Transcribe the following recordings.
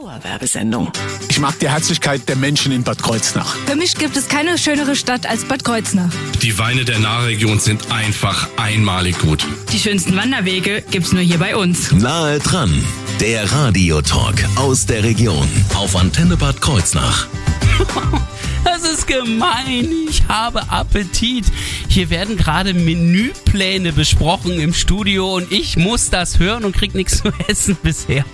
Dauerwerbesendung. Ich mag die Herzlichkeit der Menschen in Bad Kreuznach. Für mich gibt es keine schönere Stadt als Bad Kreuznach. Die Weine der Nahregion sind einfach einmalig gut. Die schönsten Wanderwege gibt's nur hier bei uns. Nahe dran, der Radiotalk aus der Region auf Antenne Bad Kreuznach. Das ist gemein. Ich habe Appetit. Hier werden gerade Menüpläne besprochen im Studio und ich muss das hören und krieg nichts zu essen bisher.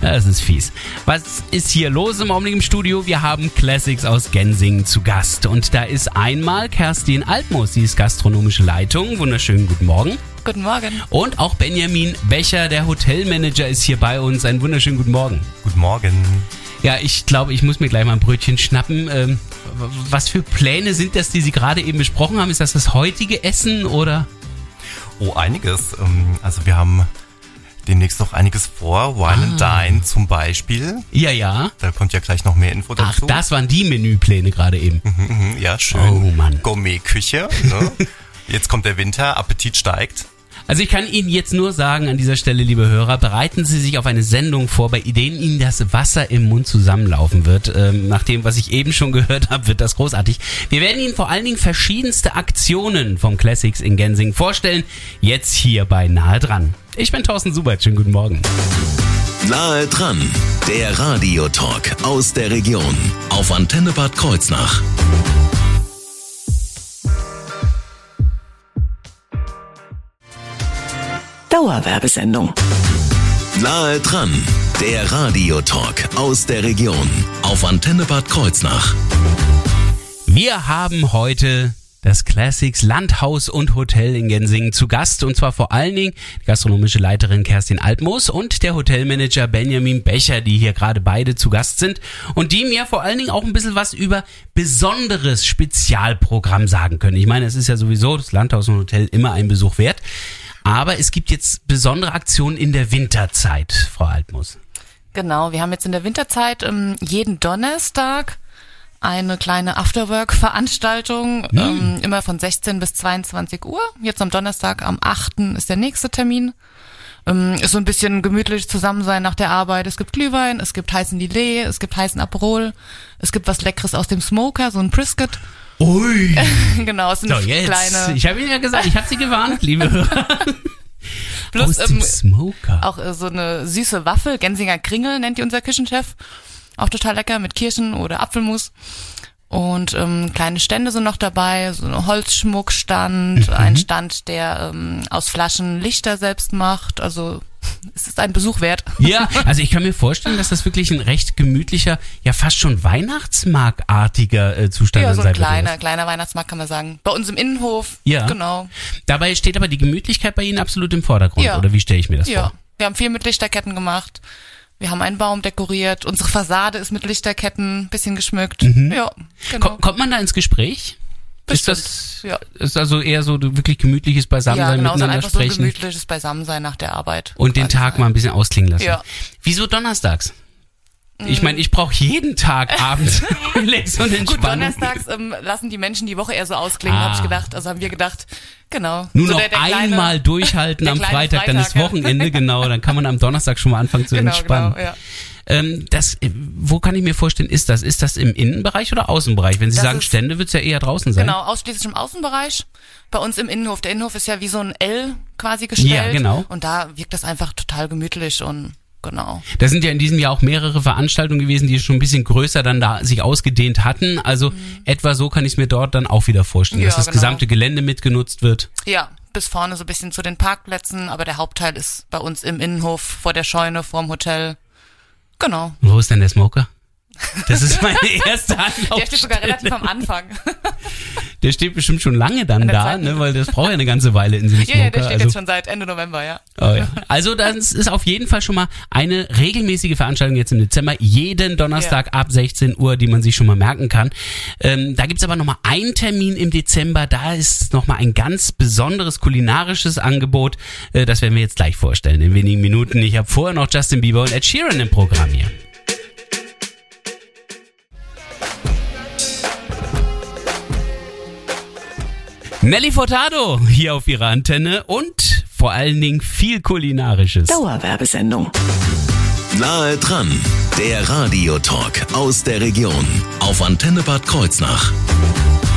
Das ist fies. Was ist hier los im Augenblick im Studio? Wir haben Classics aus Gensingen zu Gast. Und da ist einmal Kerstin Altmus, sie ist gastronomische Leitung. Wunderschönen guten Morgen. Guten Morgen. Und auch Benjamin Becher, der Hotelmanager, ist hier bei uns. Einen wunderschönen guten Morgen. Guten Morgen. Ja, ich glaube, ich muss mir gleich mal ein Brötchen schnappen. Ähm, was für Pläne sind das, die Sie gerade eben besprochen haben? Ist das das heutige Essen oder? Oh, einiges. Ähm, also wir haben demnächst noch einiges vor. Wine Ah. and Dine zum Beispiel. Ja, ja. Da kommt ja gleich noch mehr Info Ach, dazu. das waren die Menüpläne gerade eben. Mhm, ja, schön. Oh, Mann. Gourmet-Küche. Ne? Jetzt kommt der Winter, Appetit steigt. Also ich kann Ihnen jetzt nur sagen an dieser Stelle, liebe Hörer, bereiten Sie sich auf eine Sendung vor, bei denen Ihnen das Wasser im Mund zusammenlaufen wird. Ähm, nach dem, was ich eben schon gehört habe, wird das großartig. Wir werden Ihnen vor allen Dingen verschiedenste Aktionen vom Classics in Gensing vorstellen. Jetzt hier bei Nahe dran. Ich bin Thorsten Subert. Schönen guten Morgen. Nahe dran, der Radiotalk aus der Region auf Antenne Bad Kreuznach. Dauerwerbesendung. Nahe dran, der Radiotalk aus der Region auf Antenne Bad Kreuznach. Wir haben heute das Classics Landhaus und Hotel in Gensingen zu Gast und zwar vor allen Dingen die gastronomische Leiterin Kerstin Altmoos und der Hotelmanager Benjamin Becher, die hier gerade beide zu Gast sind und die mir vor allen Dingen auch ein bisschen was über besonderes Spezialprogramm sagen können. Ich meine, es ist ja sowieso das Landhaus und Hotel immer ein Besuch wert, aber es gibt jetzt besondere Aktionen in der Winterzeit, Frau Altmoos. Genau, wir haben jetzt in der Winterzeit ähm, jeden Donnerstag eine kleine Afterwork-Veranstaltung, ähm, immer von 16 bis 22 Uhr. Jetzt am Donnerstag, am 8. ist der nächste Termin. Ähm, ist so ein bisschen gemütlich zusammen sein nach der Arbeit. Es gibt Glühwein, es gibt heißen Lillet, es gibt heißen Aperol, es gibt was Leckeres aus dem Smoker, so ein Brisket. Ui! genau, es sind So, jetzt. kleine, Ich habe Ihnen ja gesagt, ich habe Sie gewarnt, liebe Hörer. Plus, Aus dem ähm, Smoker. auch äh, so eine süße Waffel, Gensinger Kringel nennt die unser Küchenchef. Auch total lecker mit Kirschen oder Apfelmus. Und ähm, kleine Stände sind noch dabei, so ein Holzschmuckstand, ein Stand, der ähm, aus Flaschen Lichter selbst macht. Also es ist ein Besuch wert. Ja, also ich kann mir vorstellen, dass das wirklich ein recht gemütlicher, ja fast schon Weihnachtsmarktartiger äh, Zustand Ja, dann so ein kleiner, kleiner Weihnachtsmarkt kann man sagen. Bei uns im Innenhof. Ja. Genau. Dabei steht aber die Gemütlichkeit bei Ihnen absolut im Vordergrund, Ja. oder wie stelle ich mir das Ja. vor? Wir haben viel mit Lichterketten gemacht. Wir haben einen Baum dekoriert. Unsere Fassade ist mit Lichterketten bisschen geschmückt. Ja, genau. Ko kommt man da ins Gespräch? Ist Bestimmt, das ja. ist also eher so wirklich gemütliches Beisammensein, ja, genau, so miteinander einfach so ein sprechen gemütliches Beisammensein nach der Arbeit. und den Tag sein. mal ein bisschen ausklingen lassen. Ja. Wieso donnerstags? Ich meine, ich brauche jeden Tag abends Relax und Gut, Entspannung. donnerstags ähm, lassen die Menschen die Woche eher so ausklingen, Ah. habe ich gedacht. Also haben wir gedacht, genau. Nur so noch der- der kleine- einmal durchhalten der am kleine Freitag, dann ist Freitag. Wochenende, genau. Dann kann man am Donnerstag schon mal anfangen zu Genau, entspannen. genau, ja. ähm, das, äh, wo kann ich mir vorstellen, ist das? Ist das im Innenbereich oder Außenbereich? Wenn Sie Das sagen ist- Stände, wird's ja eher draußen sein. Genau, ausschließlich im Außenbereich. Bei uns im Innenhof. Der Innenhof ist ja wie so ein L quasi gestellt. Ja, genau. Und da wirkt das einfach total gemütlich und genau. Da sind ja in diesem Jahr auch mehrere Veranstaltungen gewesen, die schon ein bisschen größer dann da sich ausgedehnt hatten. Also etwa so kann ich es mir dort dann auch wieder vorstellen, Mhm. Ja, dass das genau. gesamte Gelände mitgenutzt wird. Ja, bis vorne so ein bisschen zu den Parkplätzen, aber der Hauptteil ist bei uns im Innenhof, vor der Scheune, vorm Hotel. Genau. Wo ist denn der Smoker? Das ist meine erste Anlaufstelle. Der steht sogar relativ am Anfang. Der steht bestimmt schon lange dann da, ne, weil das braucht ja eine ganze Weile in einem ja, ja, der steht also, jetzt schon seit Ende November, ja. Oh ja. Also das ist auf jeden Fall schon mal eine regelmäßige Veranstaltung jetzt im Dezember, jeden Donnerstag ab 16 Uhr, die man sich schon mal merken kann. Ähm, da gibt's aber noch mal einen Termin im Dezember, da ist noch mal ein ganz besonderes kulinarisches Angebot. Äh, das werden wir jetzt gleich vorstellen in wenigen Minuten. Ich habe vorher noch Justin Bieber und Ed Sheeran im Programm hier. Nelly Furtado hier auf ihrer Antenne und vor allen Dingen viel Kulinarisches. Dauerwerbesendung. Nahe dran, Der Radiotalk aus der Region auf Antenne Bad Kreuznach.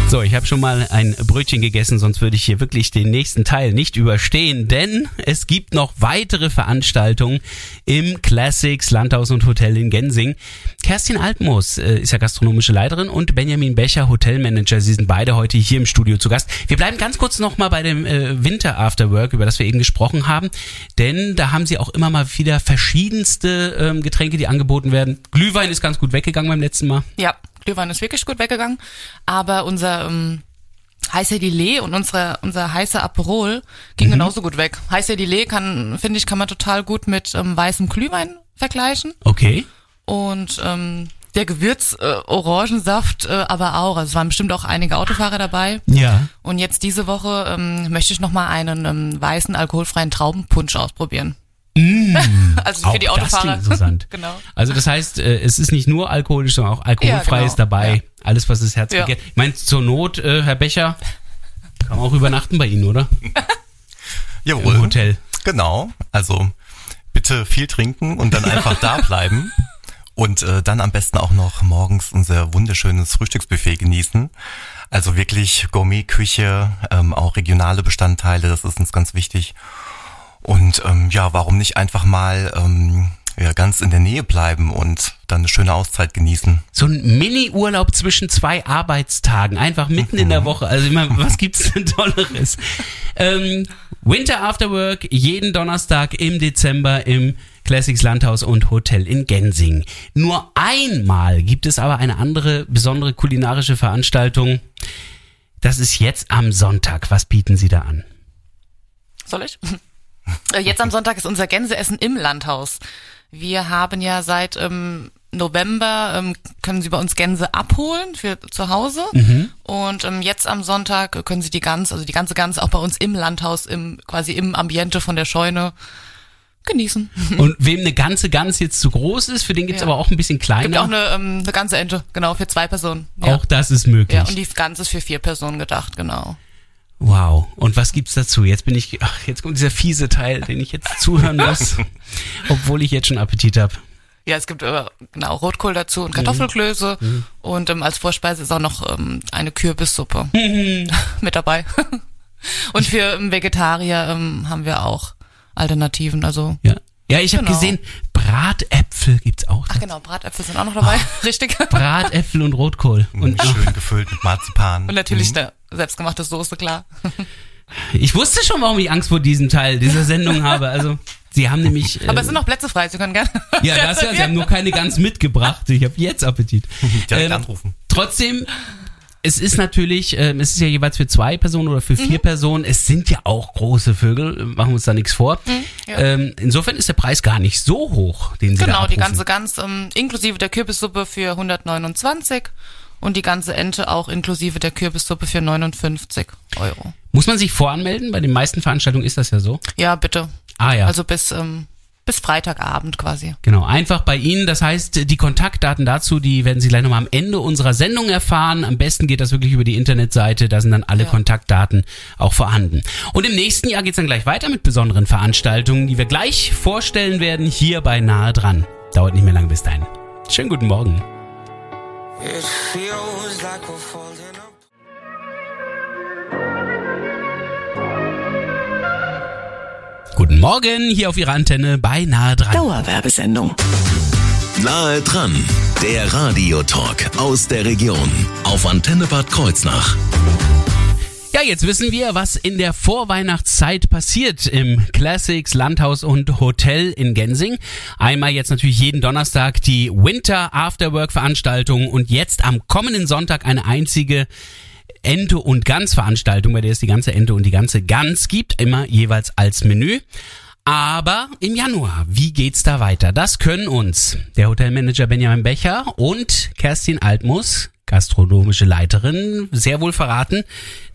So, ich habe schon mal ein Brötchen gegessen, sonst würde ich hier wirklich den nächsten Teil nicht überstehen, denn es gibt noch weitere Veranstaltungen im Classics Landhaus und Hotel in Gensing. Kerstin Altmoos äh, ist ja gastronomische Leiterin und Benjamin Becher Hotelmanager. Sie sind beide heute hier im Studio zu Gast. Wir bleiben ganz kurz noch mal bei dem äh, Winter Afterwork, über das wir eben gesprochen haben, denn da haben sie auch immer mal wieder verschiedenste ähm, Getränke, die angeboten werden. Glühwein ist ganz gut weggegangen beim letzten Mal. Ja, Glühwein ist wirklich gut weggegangen, aber unser ähm, heißer Dillet und unsere, unser heißer Aperol ging Mhm. genauso gut weg. Heißer Dillet kann, finde ich, kann man total gut mit ähm, weißem Glühwein vergleichen Okay. und ähm, der Gewürz äh, Orangensaft äh, aber auch. Also es waren bestimmt auch einige Autofahrer dabei. Ja. Und jetzt diese Woche ähm, möchte ich noch mal einen ähm, weißen alkoholfreien Traubenpunsch ausprobieren. also Auch für die das Autofahrer. klingt interessant. genau. Also das heißt, äh, es ist nicht nur alkoholisch, sondern auch alkoholfrei Ja, genau. ist dabei. Ja. Alles, was das Herz Ja. begehrt. Ich meine, zur Not, äh, Herr Becher, kann man auch übernachten bei Ihnen, oder? Jawohl. Im Hotel. Genau. Also bitte viel trinken und dann einfach da bleiben. Und äh, dann am besten auch noch morgens unser wunderschönes Frühstücksbuffet genießen. Also wirklich Gourmet-Küche, ähm, auch regionale Bestandteile, das ist uns ganz wichtig. Und ähm, ja, warum nicht einfach mal ähm, ja, ganz in der Nähe bleiben und dann eine schöne Auszeit genießen. So ein Mini-Urlaub zwischen zwei Arbeitstagen, einfach mitten in der Woche. Also ich meine, was gibt's denn Tolleres? Ähm, Winter After Work jeden Donnerstag im Dezember im Classics Landhaus und Hotel in Gensing. Nur einmal gibt es aber eine andere besondere kulinarische Veranstaltung. Das ist jetzt am Sonntag. Was bieten Sie da an? Soll ich? Äh, Jetzt am Sonntag ist unser Gänseessen im Landhaus. Wir haben ja seit ähm, November, ähm, können Sie bei uns Gänse abholen für zu Hause. Und ähm, jetzt am Sonntag können Sie die Gans, also die ganze Gans auch bei uns im Landhaus, im quasi im Ambiente von der Scheune genießen. Und wem eine ganze Gans jetzt zu groß ist, für den gibt's Ja. aber auch ein bisschen kleiner. Gibt auch eine, ähm, eine ganze Ente, genau, für zwei Personen. Ja. Auch das ist möglich. ja, und die Gans ist für vier Personen gedacht, genau. Wow. Und was gibt's dazu? Jetzt bin ich, ach, jetzt kommt dieser fiese Teil, den ich jetzt zuhören muss, obwohl ich jetzt schon Appetit habe. Ja, es gibt äh, genau Rotkohl dazu und Kartoffelklöße und ähm, als Vorspeise ist auch noch ähm, eine Kürbissuppe mit dabei. und für ähm, Vegetarier ähm, haben wir auch Alternativen. Also Ja. Ja, ich habe Genau. gesehen, Bratäpfel gibt's auch. ach genau, Bratäpfel sind auch noch dabei, richtig. Bratäpfel und Rotkohl. Und Und schön gefüllt mit Marzipan. Und natürlich eine selbstgemachte Soße, klar. ich wusste schon, warum ich Angst vor diesem Teil dieser Sendung habe. Also, sie haben nämlich. Aber äh, es sind noch Plätze frei, Sie können gerne. Ja, das ja, sie haben nur keine Gans mitgebracht. Ich habe jetzt Appetit. Direkt anrufen. Trotzdem, es ist natürlich, ähm, es ist ja jeweils für zwei Personen oder für Mhm. vier Personen. Es sind ja auch große Vögel, machen wir uns da nichts vor. Mhm, ja. ähm, insofern ist der Preis gar nicht so hoch, den sie da Genau, die ganze Gans ähm, inklusive der Kürbissuppe für 129 und die ganze Ente auch inklusive der Kürbissuppe für 59 Euro. Muss man sich voranmelden? Bei den meisten Veranstaltungen ist das ja so. Ja, bitte. Ah ja. Also bis, ähm, bis Freitagabend quasi. Genau, einfach bei Ihnen. Das heißt, die Kontaktdaten dazu, die werden Sie gleich nochmal am Ende unserer Sendung erfahren. Am besten geht das wirklich über die Internetseite. Da sind dann alle Ja. Kontaktdaten auch vorhanden. Und im nächsten Jahr geht's dann gleich weiter mit besonderen Veranstaltungen, die wir gleich vorstellen werden hier bei Nahe dran. Dauert nicht mehr lange bis dahin. Schönen guten Morgen. It feels like we're falling Guten Morgen hier auf Ihrer Antenne bei Nahe dran. Dauerwerbesendung. Nahe dran, der Radiotalk aus der Region auf Antenne Bad Kreuznach. Ja, jetzt wissen wir, was in der Vorweihnachtszeit passiert im Classics Landhaus und Hotel in Gensing. Einmal jetzt natürlich jeden Donnerstag die Winter Afterwork Veranstaltung und jetzt am kommenden Sonntag eine einzige Ente und Gans Veranstaltung, bei der es die ganze Ente und die ganze Gans gibt, immer jeweils als Menü. Aber im Januar, wie geht's da weiter? Das können uns der Hotelmanager Benjamin Becher und Kerstin Altmus, gastronomische Leiterin, sehr wohl verraten,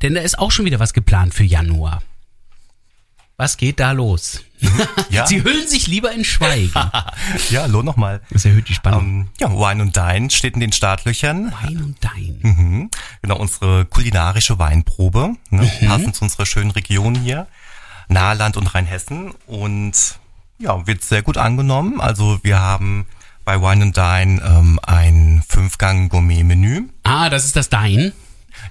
denn da ist auch schon wieder was geplant für Januar. Was geht da los? Ja. Sie hüllen sich lieber in Schweigen. Ja, hallo nochmal. Das erhöht die Spannung. Ähm, ja, Wine und Dine steht in den Startlöchern. Wein und Dein. Mhm. Genau, unsere kulinarische Weinprobe, ne, passend zu unserer schönen Region hier, Nahland und Rheinhessen. Und ja, wird sehr gut angenommen. Also wir haben bei Wine and Dine ähm, ein Fünfgang-Gourmet-Menü. Ah, das ist das Dein.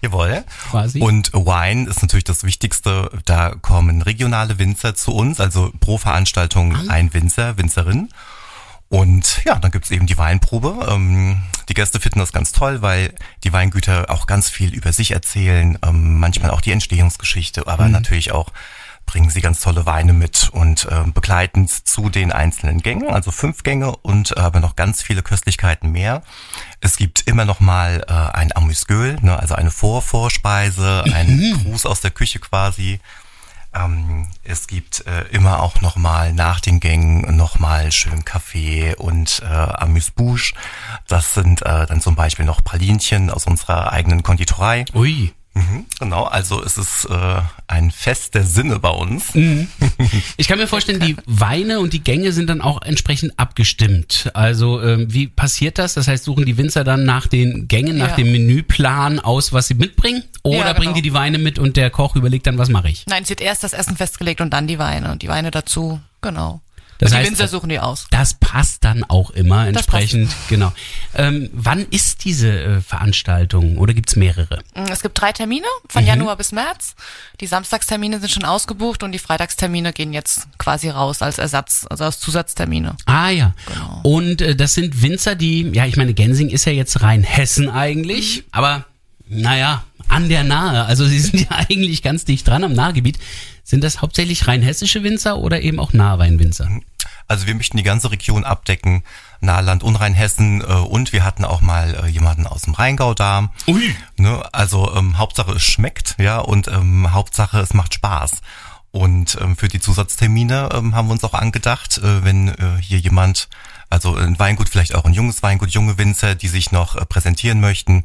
Jawohl. Quasi. Und Wine ist natürlich das Wichtigste. Da kommen regionale Winzer zu uns, also pro Veranstaltung Ah. ein Winzer, Winzerin. Und ja, dann gibt's eben die Weinprobe. Ähm, die Gäste finden das ganz toll, weil die Weingüter auch ganz viel über sich erzählen, ähm, manchmal auch die Entstehungsgeschichte, aber natürlich auch bringen sie ganz tolle Weine mit und ähm, begleitend zu den einzelnen Gängen, also fünf Gänge und aber noch ganz viele Köstlichkeiten mehr. Es gibt immer noch mal äh, ein Amüsgöl, ne, also eine Vorvorspeise, ein Gruß aus der Küche quasi. Ähm, es gibt äh, immer auch noch mal nach den Gängen noch mal schön Kaffee und äh, Amüsbouche. Das sind äh, dann zum Beispiel noch Pralinchen aus unserer eigenen Konditorei. Ui. Mhm, genau, also es ist äh, ein Fest der Sinne bei uns. Ich kann mir vorstellen, die Weine und die Gänge sind dann auch entsprechend abgestimmt. Also ähm, wie passiert das? Das heißt, suchen die Winzer dann nach den Gängen, nach Ja. dem Menüplan aus, was sie mitbringen? Oder Ja, bringen genau. die die Weine mit und der Koch überlegt dann, was mache ich? Nein, es wird erst das Essen festgelegt und dann die Weine. Und die Weine dazu, genau. Das die heißt, Winzer suchen die aus. Das passt dann auch immer Das entsprechend, genau. Ähm, wann ist diese äh, Veranstaltung oder gibt's mehrere? Mm, Es gibt drei Termine von Januar bis März. Die Samstagstermine sind schon ausgebucht und die Freitagstermine gehen jetzt quasi raus als Ersatz, also als Zusatztermine. Ah ja. Genau. Und äh, das sind Winzer, die, ja, ich meine, Gensing ist ja jetzt rein Hessen eigentlich, Mhm. aber naja, an der Nahe. Also sie sind ja eigentlich ganz dicht dran am Nahgebiet. Sind das hauptsächlich rein hessische Winzer oder eben auch Nahweinwinzer? Also wir möchten die ganze Region abdecken, Nahland und Rheinhessen äh, und wir hatten auch mal äh, jemanden aus dem Rheingau da. Ui. Ne, also ähm, Hauptsache es schmeckt, ja, und ähm, Hauptsache es macht Spaß. Und ähm, für die Zusatztermine ähm, haben wir uns auch angedacht, äh, wenn äh, hier jemand, also ein Weingut, vielleicht auch ein junges Weingut, junge Winzer, die sich noch äh, präsentieren möchten,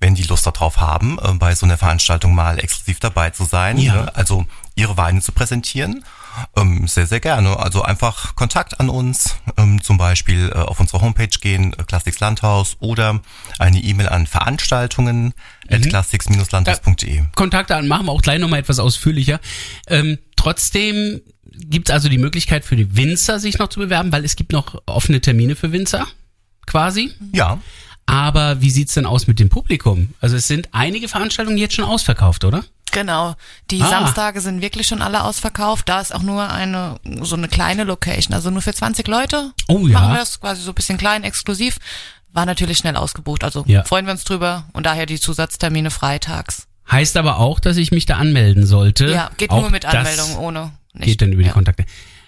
wenn die Lust darauf haben, äh, bei so einer Veranstaltung mal exklusiv dabei zu sein, Ja. ne? also ihre Weine zu präsentieren. Ähm, sehr, sehr gerne. Also einfach Kontakt an uns, ähm, zum Beispiel äh, auf unsere Homepage gehen, äh, Classics Landhaus oder eine E-Mail an Veranstaltungen at classics-landhaus.de. Kontakte an, machen wir auch gleich nochmal etwas ausführlicher. Ähm, trotzdem gibt's also die Möglichkeit für die Winzer, sich noch zu bewerben, weil es gibt noch offene Termine für Winzer, quasi. Ja, Aber wie sieht's denn aus mit dem Publikum? Also es sind einige Veranstaltungen jetzt schon ausverkauft, oder? Genau. Die Ah. Samstage sind wirklich schon alle ausverkauft. Da ist auch nur eine, so eine kleine Location, also nur für 20 Leute. Oh ja. Machen wir das quasi so ein bisschen klein, exklusiv. War natürlich schnell ausgebucht, also Ja. freuen wir uns drüber und daher die Zusatztermine freitags. Heißt aber auch, dass ich mich da anmelden sollte. Ja, geht Auch nur mit Anmeldung, ohne nicht. Geht dann über die ja. Kontakte.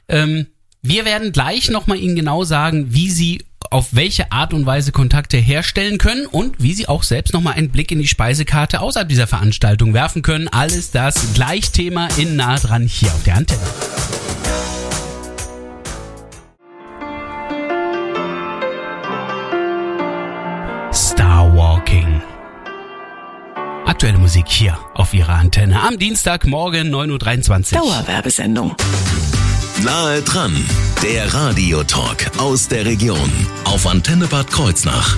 Ähm, wir werden gleich nochmal Ihnen genau sagen, wie Sie auf welche Art und Weise Kontakte herstellen können und wie Sie auch selbst nochmal einen Blick in die Speisekarte außerhalb dieser Veranstaltung werfen können. Alles das gleich Thema in nah dran hier auf der Antenne. Star Walking. Aktuelle Musik hier auf Ihrer Antenne am Dienstagmorgen 9.23 Uhr. Dauerwerbesendung. Nahe dran, der Radiotalk aus der Region auf Antenne Bad Kreuznach.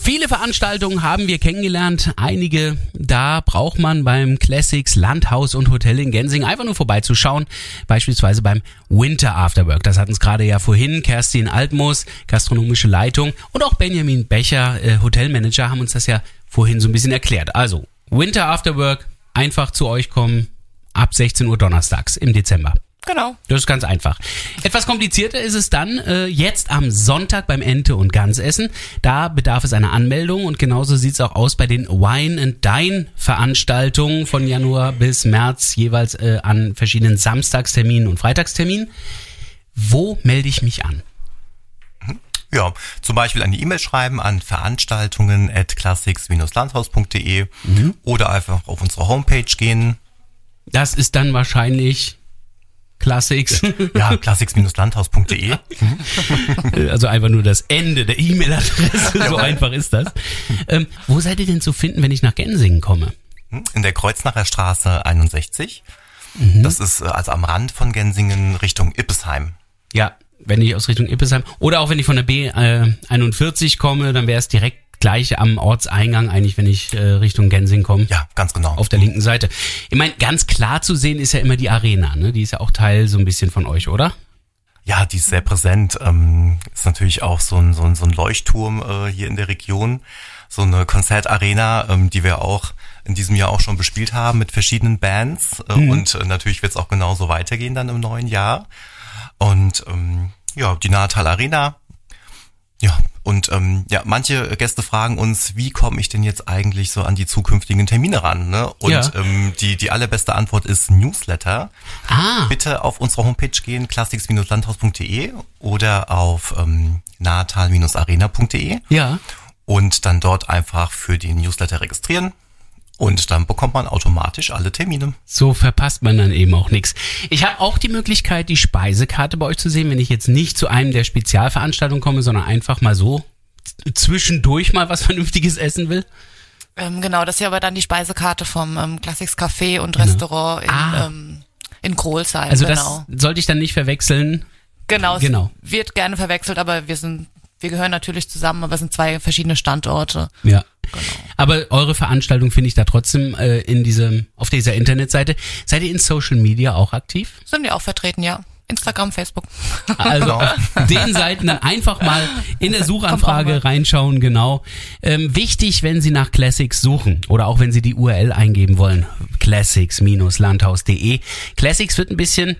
Viele Veranstaltungen haben wir kennengelernt. Einige, da braucht man beim Classics Landhaus und Hotel in Gensing einfach nur vorbeizuschauen. Beispielsweise beim Winter Afterwork. Das hat uns gerade ja vorhin Kerstin Altmoos, gastronomische Leitung und auch Benjamin Becher, äh, Hotelmanager, haben uns das ja vorhin so ein bisschen erklärt. Also, Winter Afterwork, einfach zu euch kommen ab 16 Uhr donnerstags im Dezember. Genau. Das ist ganz einfach. Etwas komplizierter ist es dann äh, jetzt am Sonntag beim Ente- und Gansessen. Da bedarf es einer Anmeldung und genauso sieht's auch aus bei den Wine and Dine Veranstaltungen von Januar bis März jeweils äh, an verschiedenen Samstagsterminen und Freitagsterminen. Wo melde ich mich an? Ja, zum Beispiel eine E-Mail schreiben an veranstaltungen at classics-landhaus.de oder einfach auf unsere Homepage gehen. Das ist dann wahrscheinlich Classics. Ja, classics-landhaus.de. also einfach nur das Ende der E-Mail-Adresse. So einfach ist das. Ähm, wo seid ihr denn zu finden, wenn ich nach Gensingen komme? In der Kreuznacher Straße 61. Mhm. Das ist äh, also am Rand von Gensingen Richtung Ippesheim. Ja, wenn ich aus Richtung Ippesheim oder auch wenn ich von der B41 komme, dann wäre es direkt gleich am Ortseingang eigentlich, wenn ich äh, Richtung Gensing komme. Ja, ganz genau. Auf der linken Seite. Ich meine, ganz klar zu sehen ist ja immer die Arena, ne? Die ist ja auch Teil so ein bisschen von euch, oder? Ja, die ist sehr präsent. Ähm, ist natürlich auch so ein, so ein, so ein Leuchtturm äh, hier in der Region. So eine Konzertarena, ähm, die wir auch in diesem Jahr auch schon bespielt haben mit verschiedenen Bands. Äh, Mhm. Und äh, natürlich wird es auch genauso weitergehen dann im neuen Jahr. Und ähm, ja, die Natal Arena. Ja, und ähm, ja, manche Gäste fragen uns, wie komme ich denn jetzt eigentlich so an die zukünftigen Termine ran? Ne? Und Ja. ähm, die, die allerbeste Antwort ist Newsletter. Ah, Bitte auf unsere Homepage gehen, classics-landhaus.de oder auf ähm, natal-arena.de ja. und dann dort einfach für den Newsletter registrieren. Und dann bekommt man automatisch alle Termine. So verpasst man dann eben auch nichts. Ich habe auch die Möglichkeit, die Speisekarte bei euch zu sehen, wenn ich jetzt nicht zu einem der Spezialveranstaltungen komme, sondern einfach mal so zwischendurch mal was Vernünftiges essen will. Ähm, genau, das ist ja aber dann die Speisekarte vom ähm, Classics Café und Restaurant in, Ah. ähm, in Krolsheim. Also genau. das sollte ich dann nicht verwechseln. genau, es genau. wird gerne verwechselt, aber wir sind, wir gehören natürlich zusammen, aber es sind zwei verschiedene Standorte. Ja. Aber eure Veranstaltung finde ich da trotzdem äh, in diesem, auf dieser Internetseite. Seid ihr in Social Media auch aktiv? Sind wir auch vertreten, ja. Instagram, Facebook. Also auf den Seiten dann einfach mal in der Suchanfrage reinschauen, genau. Ähm, wichtig, wenn Sie nach Classics suchen oder auch wenn Sie die URL eingeben wollen, classics-landhaus.de. Classics wird ein bisschen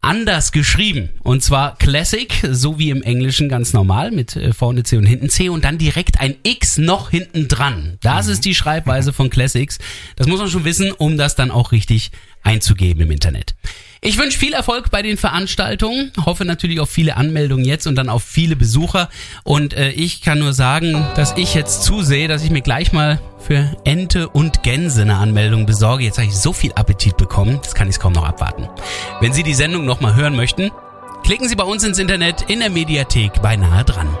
anders geschrieben. Und zwar Classic, so wie im Englischen ganz normal, mit äh, vorne C und hinten C und dann direkt ein X noch hinten dran. Das ist die Schreibweise von Classics. Das muss man schon wissen, um das dann auch richtig einzugeben im Internet. Ich wünsche viel Erfolg bei den Veranstaltungen, hoffe natürlich auf viele Anmeldungen jetzt und dann auf viele Besucher. Und äh, ich kann nur sagen, dass ich jetzt zusehe, dass ich mir gleich mal für Ente und Gänse eine Anmeldung besorge. Jetzt habe ich so viel Appetit bekommen, das kann ich kaum noch abwarten. Wenn Sie die Sendung nochmal hören möchten, klicken Sie bei uns ins Internet in der Mediathek beinahe dran.